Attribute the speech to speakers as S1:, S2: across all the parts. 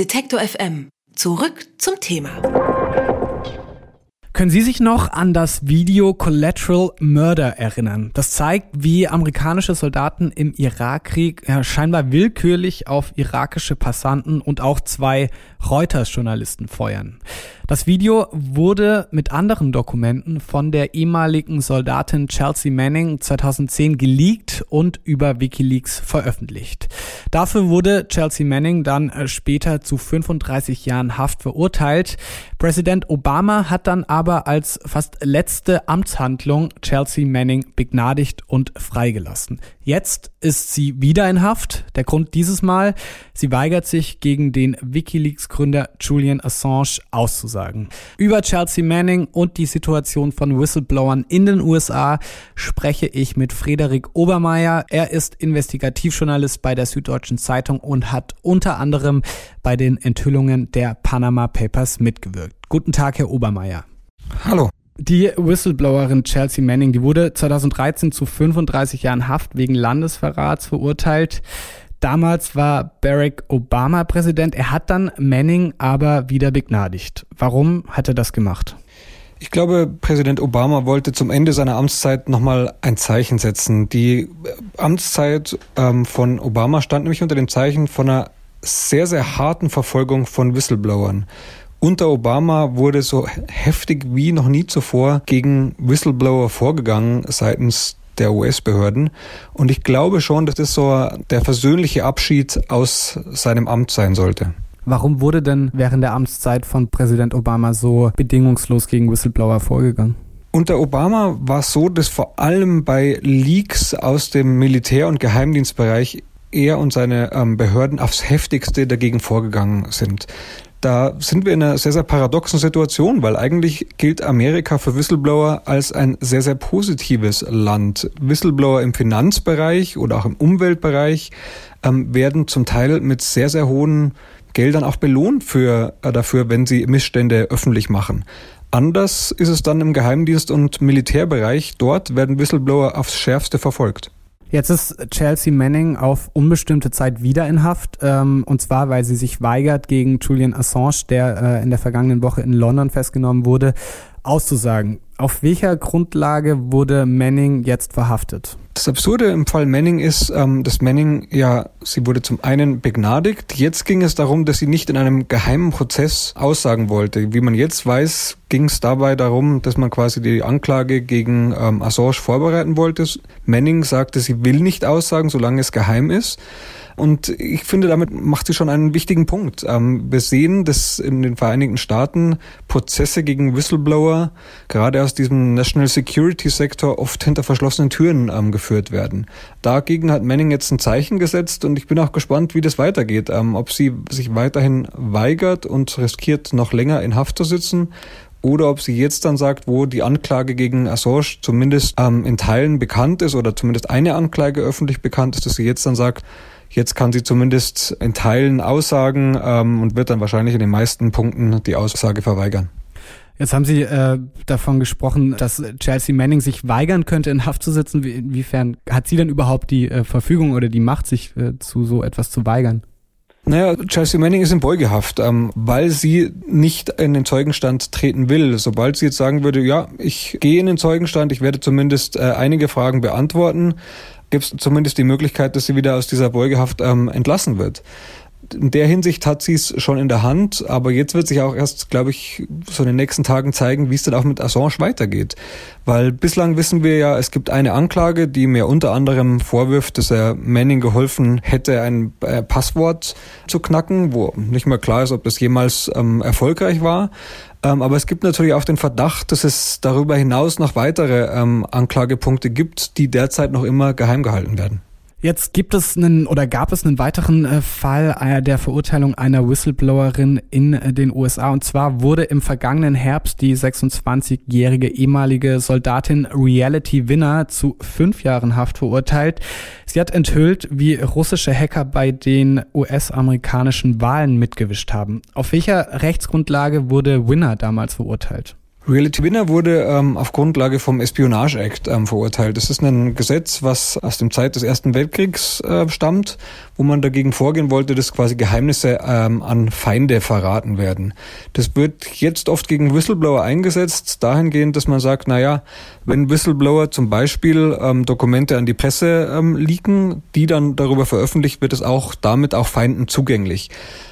S1: Detektor FM. Zurück zum Thema.
S2: Können Sie sich noch an das Video Collateral Murder erinnern? Das zeigt, wie amerikanische Soldaten im Irakkrieg ja, scheinbar willkürlich auf irakische Passanten und auch zwei Reuters-Journalisten feuern. Das Video wurde mit anderen Dokumenten von der ehemaligen Soldatin Chelsea Manning 2010 geleakt und über Wikileaks veröffentlicht. Dafür wurde Chelsea Manning dann äh, später zu 35 Jahren Haft verurteilt. Präsident Obama hat dann aber als fast letzte Amtshandlung Chelsea Manning begnadigt und freigelassen. Jetzt ist sie wieder in Haft. Der Grund dieses Mal, sie weigert sich gegen den Wikileaks-Gründer Julian Assange auszusagen. Über Chelsea Manning und die Situation von Whistleblowern in den USA spreche ich mit Frederik Obermeier. Er ist Investigativjournalist bei der Süddeutschen Zeitung und hat unter anderem bei den Enthüllungen der Panama Papers mitgewirkt. Guten Tag, Herr Obermeier.
S3: Hallo.
S2: Die Whistleblowerin Chelsea Manning, die wurde 2013 zu 35 Jahren Haft wegen Landesverrats verurteilt. Damals war Barack Obama Präsident. Er hat dann Manning aber wieder begnadigt. Warum hat er das gemacht?
S3: Ich glaube, Präsident Obama wollte zum Ende seiner Amtszeit nochmal ein Zeichen setzen. Die Amtszeit ähm, von Obama stand nämlich unter dem Zeichen von einer sehr, sehr harten Verfolgung von Whistleblowern. Unter Obama wurde so heftig wie noch nie zuvor gegen Whistleblower vorgegangen seitens der US-Behörden. Und ich glaube schon, dass das so der versöhnliche Abschied aus seinem Amt sein sollte.
S2: Warum wurde denn während der Amtszeit von Präsident Obama so bedingungslos gegen Whistleblower vorgegangen?
S3: Unter Obama war es so, dass vor allem bei Leaks aus dem Militär- und Geheimdienstbereich er und seine ähm, Behörden aufs heftigste dagegen vorgegangen sind da sind wir in einer sehr, sehr paradoxen Situation, weil eigentlich gilt Amerika für Whistleblower als ein sehr, sehr positives Land. Whistleblower im Finanzbereich oder auch im Umweltbereich ähm, werden zum Teil mit sehr, sehr hohen Geldern auch belohnt für, äh, dafür, wenn sie Missstände öffentlich machen. Anders ist es dann im Geheimdienst- und Militärbereich. Dort werden Whistleblower aufs Schärfste verfolgt.
S2: Jetzt ist Chelsea Manning auf unbestimmte Zeit wieder in Haft, ähm, und zwar, weil sie sich weigert, gegen Julian Assange, der äh, in der vergangenen Woche in London festgenommen wurde, auszusagen. Auf welcher Grundlage wurde Manning jetzt verhaftet?
S3: Das Absurde im Fall Manning ist, ähm, dass Manning ja, sie wurde zum einen begnadigt. Jetzt ging es darum, dass sie nicht in einem geheimen Prozess aussagen wollte. Wie man jetzt weiß, ging es dabei darum, dass man quasi die Anklage gegen ähm, Assange vorbereiten wollte. Manning sagte, sie will nicht aussagen, solange es geheim ist. Und ich finde, damit macht sie schon einen wichtigen Punkt. Ähm, wir sehen, dass in den Vereinigten Staaten Prozesse gegen Whistleblower gerade aus diesem National Security Sektor oft hinter verschlossenen Türen ähm, geführt werden. Dagegen hat Manning jetzt ein Zeichen gesetzt und ich bin auch gespannt, wie das weitergeht. Ähm, ob sie sich weiterhin weigert und riskiert, noch länger in Haft zu sitzen oder ob sie jetzt dann sagt, wo die Anklage gegen Assange zumindest ähm, in Teilen bekannt ist oder zumindest eine Anklage öffentlich bekannt ist, dass sie jetzt dann sagt, Jetzt kann sie zumindest in Teilen aussagen ähm, und wird dann wahrscheinlich in den meisten Punkten die Aussage verweigern.
S2: Jetzt haben Sie äh, davon gesprochen, dass Chelsea Manning sich weigern könnte, in Haft zu sitzen. Inwiefern hat sie denn überhaupt die äh, Verfügung oder die Macht, sich äh, zu so etwas zu weigern?
S3: Naja, Chelsea Manning ist in Beugehaft, ähm, weil sie nicht in den Zeugenstand treten will. Sobald sie jetzt sagen würde, ja, ich gehe in den Zeugenstand, ich werde zumindest äh, einige Fragen beantworten, gibt es zumindest die Möglichkeit, dass sie wieder aus dieser Beugehaft ähm, entlassen wird. In der Hinsicht hat sie es schon in der Hand, aber jetzt wird sich auch erst, glaube ich, so in den nächsten Tagen zeigen, wie es dann auch mit Assange weitergeht. Weil bislang wissen wir ja, es gibt eine Anklage, die mir unter anderem vorwirft, dass er Manning geholfen hätte, ein äh, Passwort zu knacken, wo nicht mehr klar ist, ob das jemals ähm, erfolgreich war. Ähm, aber es gibt natürlich auch den Verdacht, dass es darüber hinaus noch weitere ähm, Anklagepunkte gibt, die derzeit noch immer geheim gehalten werden.
S2: Jetzt gibt es einen oder gab es einen weiteren äh, Fall äh, der Verurteilung einer Whistleblowerin in äh, den USA. Und zwar wurde im vergangenen Herbst die 26-jährige ehemalige Soldatin Reality Winner zu fünf Jahren Haft verurteilt. Sie hat enthüllt, wie russische Hacker bei den US-amerikanischen Wahlen mitgewischt haben. Auf welcher Rechtsgrundlage wurde Winner damals verurteilt?
S3: Reality Winner wurde ähm, auf Grundlage vom Espionage Act ähm, verurteilt. Das ist ein Gesetz, was aus dem Zeit des Ersten Weltkriegs äh, stammt, wo man dagegen vorgehen wollte, dass quasi Geheimnisse ähm, an Feinde verraten werden. Das wird jetzt oft gegen Whistleblower eingesetzt, dahingehend, dass man sagt, naja, wenn Whistleblower zum Beispiel ähm, Dokumente an die Presse ähm, leaken, die dann darüber veröffentlicht, wird es auch damit auch Feinden zugänglich.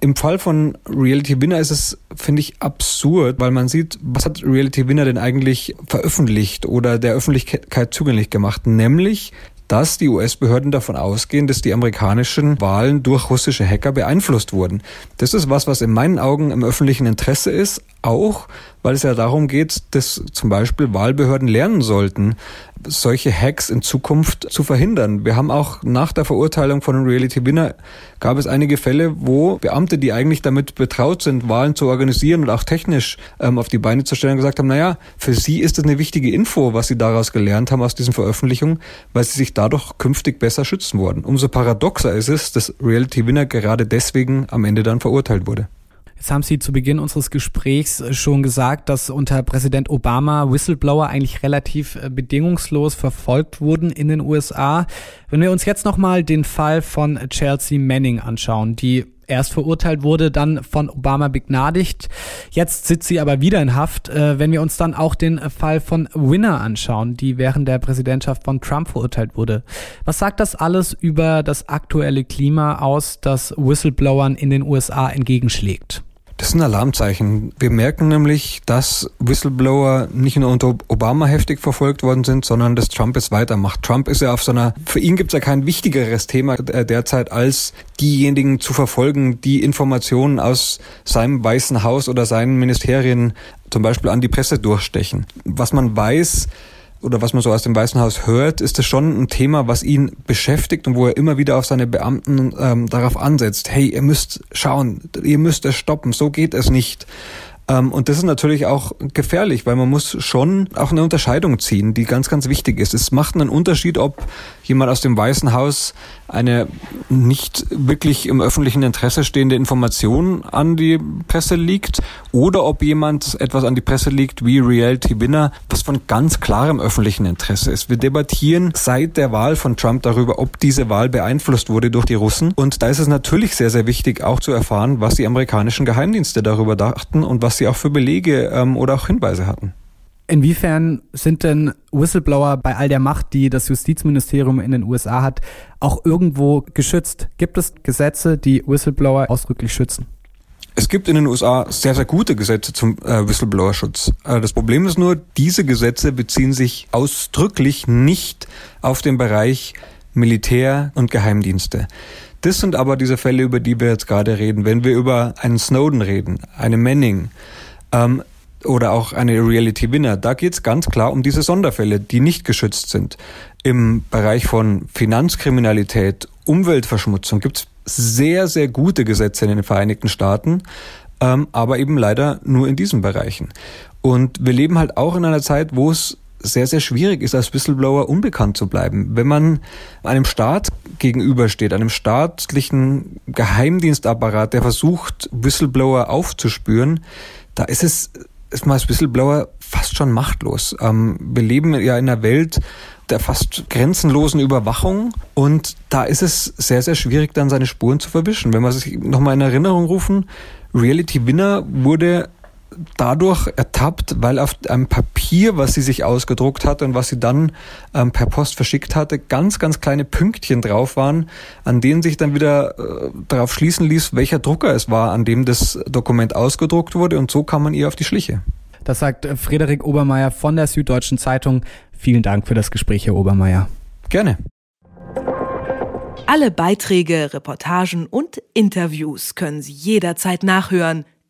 S3: Im Fall von Reality Winner ist es, finde ich, absurd, weil man sieht, was hat Reality Winner denn eigentlich veröffentlicht oder der Öffentlichkeit zugänglich gemacht, nämlich dass die US-Behörden davon ausgehen, dass die amerikanischen Wahlen durch russische Hacker beeinflusst wurden. Das ist was, was in meinen Augen im öffentlichen Interesse ist, auch weil es ja darum geht, dass zum Beispiel Wahlbehörden lernen sollten, solche Hacks in Zukunft zu verhindern. Wir haben auch nach der Verurteilung von Reality Winner gab es einige Fälle, wo Beamte, die eigentlich damit betraut sind, Wahlen zu organisieren und auch technisch ähm, auf die Beine zu stellen, gesagt haben, naja, für sie ist es eine wichtige Info, was sie daraus gelernt haben aus diesen Veröffentlichungen, weil sie sich dadurch künftig besser schützen worden. Umso paradoxer ist es, dass Reality Winner gerade deswegen am Ende dann verurteilt wurde.
S2: Jetzt haben Sie zu Beginn unseres Gesprächs schon gesagt, dass unter Präsident Obama Whistleblower eigentlich relativ äh, bedingungslos verfolgt wurden in den USA. Wenn wir uns jetzt nochmal den Fall von Chelsea Manning anschauen, die erst verurteilt wurde, dann von Obama begnadigt. Jetzt sitzt sie aber wieder in Haft. Äh, wenn wir uns dann auch den Fall von Winner anschauen, die während der Präsidentschaft von Trump verurteilt wurde. Was sagt das alles über das aktuelle Klima aus, das Whistleblowern in den USA entgegenschlägt?
S3: Das ist ein Alarmzeichen. Wir merken nämlich, dass Whistleblower nicht nur unter Obama heftig verfolgt worden sind, sondern dass Trump es weitermacht. Trump ist ja auf so einer, für ihn gibt es ja kein wichtigeres Thema derzeit, als diejenigen zu verfolgen, die Informationen aus seinem Weißen Haus oder seinen Ministerien zum Beispiel an die Presse durchstechen. Was man weiß, oder was man so aus dem Weißen Haus hört, ist es schon ein Thema, was ihn beschäftigt und wo er immer wieder auf seine Beamten ähm, darauf ansetzt, hey, ihr müsst schauen, ihr müsst es stoppen, so geht es nicht. Ähm, und das ist natürlich auch gefährlich, weil man muss schon auch eine Unterscheidung ziehen, die ganz, ganz wichtig ist. Es macht einen Unterschied, ob jemand aus dem Weißen Haus eine nicht wirklich im öffentlichen Interesse stehende Information an die Presse liegt oder ob jemand etwas an die Presse liegt wie Reality Winner, was von ganz klarem öffentlichen Interesse ist. Wir debattieren seit der Wahl von Trump darüber, ob diese Wahl beeinflusst wurde durch die Russen. Und da ist es natürlich sehr, sehr wichtig, auch zu erfahren, was die amerikanischen Geheimdienste darüber dachten und was sie auch für Belege ähm, oder auch Hinweise hatten.
S2: Inwiefern sind denn Whistleblower bei all der Macht, die das Justizministerium in den USA hat, auch irgendwo geschützt? Gibt es Gesetze, die Whistleblower ausdrücklich schützen?
S3: Es gibt in den USA sehr, sehr gute Gesetze zum äh, Whistleblower-Schutz. Äh, das Problem ist nur, diese Gesetze beziehen sich ausdrücklich nicht auf den Bereich Militär und Geheimdienste. Das sind aber diese Fälle, über die wir jetzt gerade reden. Wenn wir über einen Snowden reden, eine Manning, ähm, oder auch eine Reality Winner. Da geht es ganz klar um diese Sonderfälle, die nicht geschützt sind. Im Bereich von Finanzkriminalität, Umweltverschmutzung gibt es sehr, sehr gute Gesetze in den Vereinigten Staaten, ähm, aber eben leider nur in diesen Bereichen. Und wir leben halt auch in einer Zeit, wo es sehr, sehr schwierig ist, als Whistleblower unbekannt zu bleiben. Wenn man einem Staat gegenübersteht, einem staatlichen Geheimdienstapparat, der versucht, Whistleblower aufzuspüren, da ist es ist man als Whistleblower fast schon machtlos. Ähm, wir leben ja in einer Welt der fast grenzenlosen Überwachung und da ist es sehr, sehr schwierig, dann seine Spuren zu verwischen. Wenn wir sich nochmal in Erinnerung rufen, Reality Winner wurde dadurch ertappt, weil auf einem Papier, was sie sich ausgedruckt hatte und was sie dann ähm, per Post verschickt hatte, ganz, ganz kleine Pünktchen drauf waren, an denen sich dann wieder äh, darauf schließen ließ, welcher Drucker es war, an dem das Dokument ausgedruckt wurde und so kam man ihr auf die Schliche.
S2: Das sagt äh, Frederik Obermeier von der Süddeutschen Zeitung. Vielen Dank für das Gespräch, Herr Obermeier.
S3: Gerne.
S1: Alle Beiträge, Reportagen und Interviews können Sie jederzeit nachhören